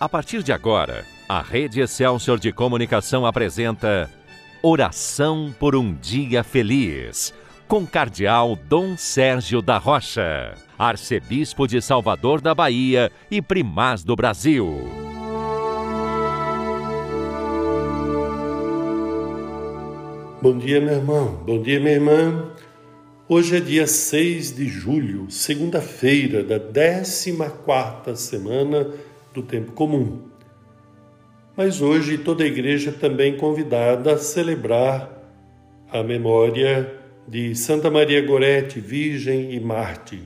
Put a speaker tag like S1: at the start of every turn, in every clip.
S1: A partir de agora, a Rede Excelsior de Comunicação apresenta Oração por um Dia Feliz, com Cardeal Dom Sérgio da Rocha, Arcebispo de Salvador da Bahia e Primaz do Brasil.
S2: Bom dia, meu irmão. Bom dia, minha irmã. Hoje é dia 6 de julho, segunda-feira da 14 quarta semana do tempo comum. Mas hoje toda a igreja também convidada a celebrar a memória de Santa Maria Gorete, Virgem e Marte.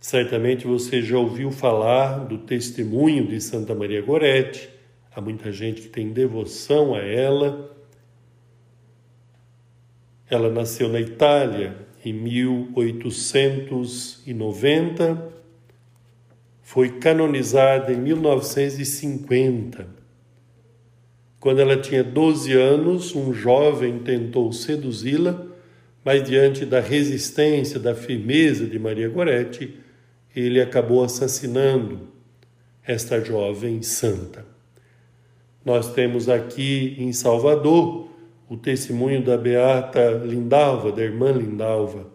S2: Certamente você já ouviu falar do testemunho de Santa Maria Gorete, há muita gente que tem devoção a ela. Ela nasceu na Itália em 1890 foi canonizada em 1950. Quando ela tinha 12 anos, um jovem tentou seduzi-la, mas diante da resistência, da firmeza de Maria Goretti, ele acabou assassinando esta jovem santa. Nós temos aqui em Salvador o testemunho da beata Lindalva, da irmã Lindalva.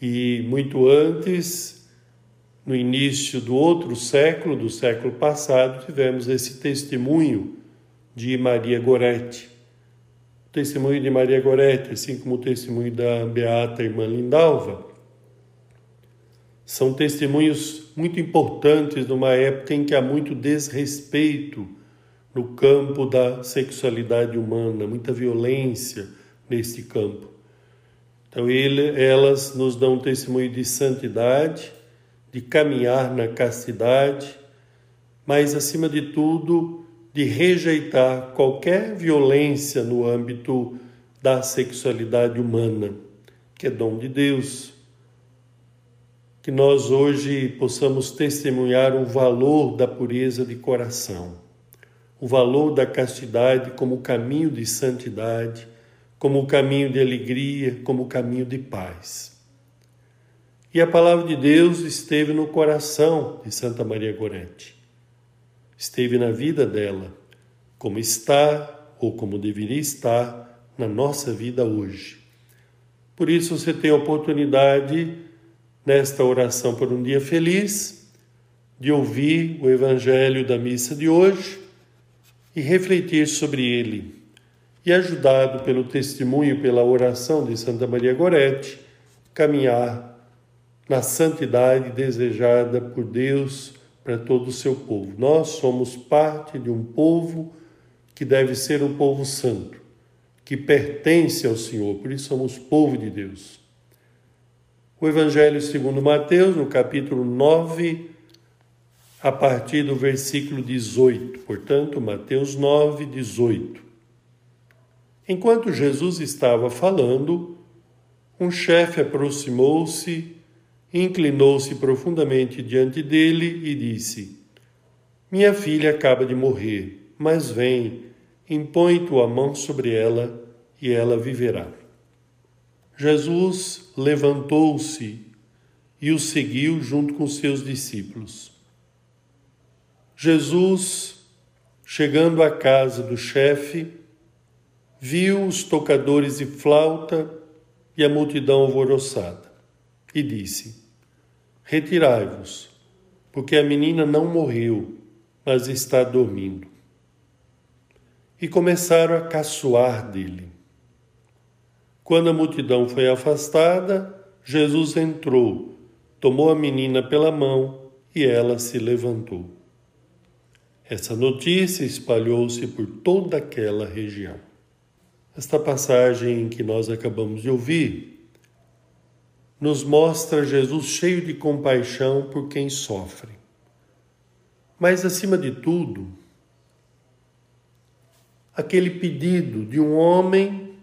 S2: E muito antes, no início do outro século, do século passado, tivemos esse testemunho de Maria Goretti. O testemunho de Maria Goretti, assim como o testemunho da Beata Irmã Lindalva, são testemunhos muito importantes numa época em que há muito desrespeito no campo da sexualidade humana, muita violência nesse campo. Então, ele, elas nos dão um testemunho de santidade de caminhar na castidade, mas, acima de tudo, de rejeitar qualquer violência no âmbito da sexualidade humana, que é dom de Deus. Que nós hoje possamos testemunhar o valor da pureza de coração, o valor da castidade como caminho de santidade, como caminho de alegria, como caminho de paz. E a palavra de Deus esteve no coração de Santa Maria Gorete. Esteve na vida dela, como está ou como deveria estar na nossa vida hoje. Por isso você tem a oportunidade, nesta oração por um dia feliz, de ouvir o Evangelho da missa de hoje e refletir sobre ele. E ajudado pelo testemunho e pela oração de Santa Maria Gorete, caminhar na santidade desejada por Deus para todo o seu povo. Nós somos parte de um povo que deve ser um povo santo, que pertence ao Senhor, por isso somos povo de Deus. O Evangelho segundo Mateus, no capítulo 9, a partir do versículo 18. Portanto, Mateus 9, 18. Enquanto Jesus estava falando, um chefe aproximou-se inclinou-se profundamente diante dele e disse: Minha filha acaba de morrer, mas vem, impõe tua mão sobre ela e ela viverá. Jesus levantou-se e o seguiu junto com seus discípulos. Jesus, chegando à casa do chefe, viu os tocadores de flauta e a multidão alvoroçada e disse: Retirai-vos, porque a menina não morreu, mas está dormindo. E começaram a caçoar dele. Quando a multidão foi afastada, Jesus entrou, tomou a menina pela mão e ela se levantou. Essa notícia espalhou-se por toda aquela região. Esta passagem que nós acabamos de ouvir nos mostra Jesus cheio de compaixão por quem sofre. Mas, acima de tudo, aquele pedido de um homem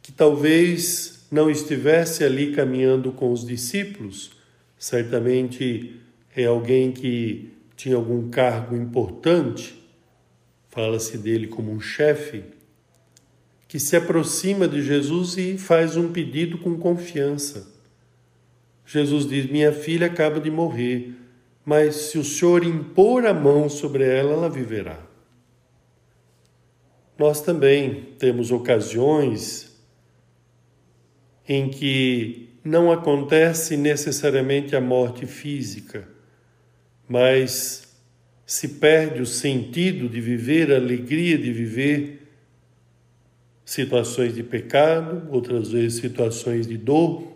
S2: que talvez não estivesse ali caminhando com os discípulos, certamente é alguém que tinha algum cargo importante, fala-se dele como um chefe, que se aproxima de Jesus e faz um pedido com confiança. Jesus diz: Minha filha acaba de morrer, mas se o Senhor impor a mão sobre ela, ela viverá. Nós também temos ocasiões em que não acontece necessariamente a morte física, mas se perde o sentido de viver, a alegria de viver situações de pecado, outras vezes situações de dor.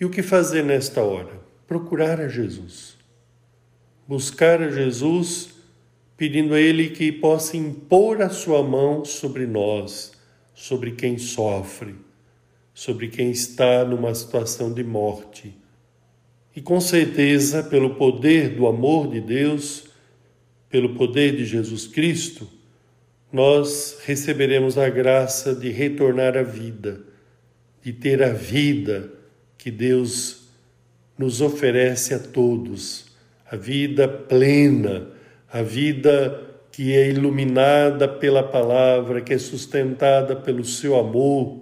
S2: E o que fazer nesta hora? Procurar a Jesus. Buscar a Jesus, pedindo a Ele que possa impor a sua mão sobre nós, sobre quem sofre, sobre quem está numa situação de morte. E com certeza, pelo poder do amor de Deus, pelo poder de Jesus Cristo, nós receberemos a graça de retornar à vida, de ter a vida que Deus nos oferece a todos, a vida plena, a vida que é iluminada pela palavra, que é sustentada pelo seu amor,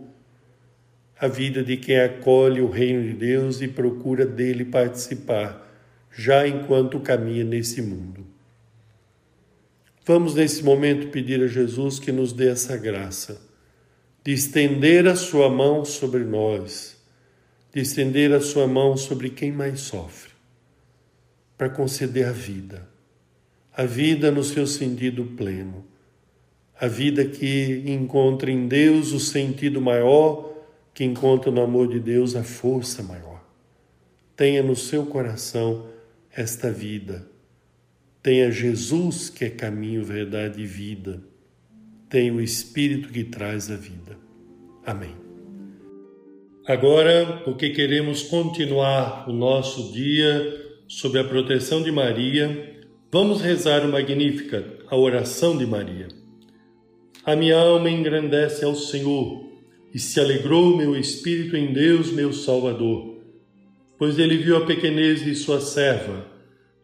S2: a vida de quem acolhe o reino de Deus e procura dele participar, já enquanto caminha nesse mundo. Vamos nesse momento pedir a Jesus que nos dê essa graça de estender a sua mão sobre nós, de estender a sua mão sobre quem mais sofre, para conceder a vida, a vida no seu sentido pleno, a vida que encontra em Deus o sentido maior, que encontra no amor de Deus a força maior. Tenha no seu coração esta vida Tenha Jesus, que é caminho, verdade e vida. Tenha o Espírito que traz a vida. Amém. Agora, porque queremos continuar o nosso dia sob a proteção de Maria, vamos rezar o Magnífica, a oração de Maria. A minha alma engrandece ao Senhor e se alegrou meu espírito em Deus, meu Salvador, pois ele viu a pequenez de sua serva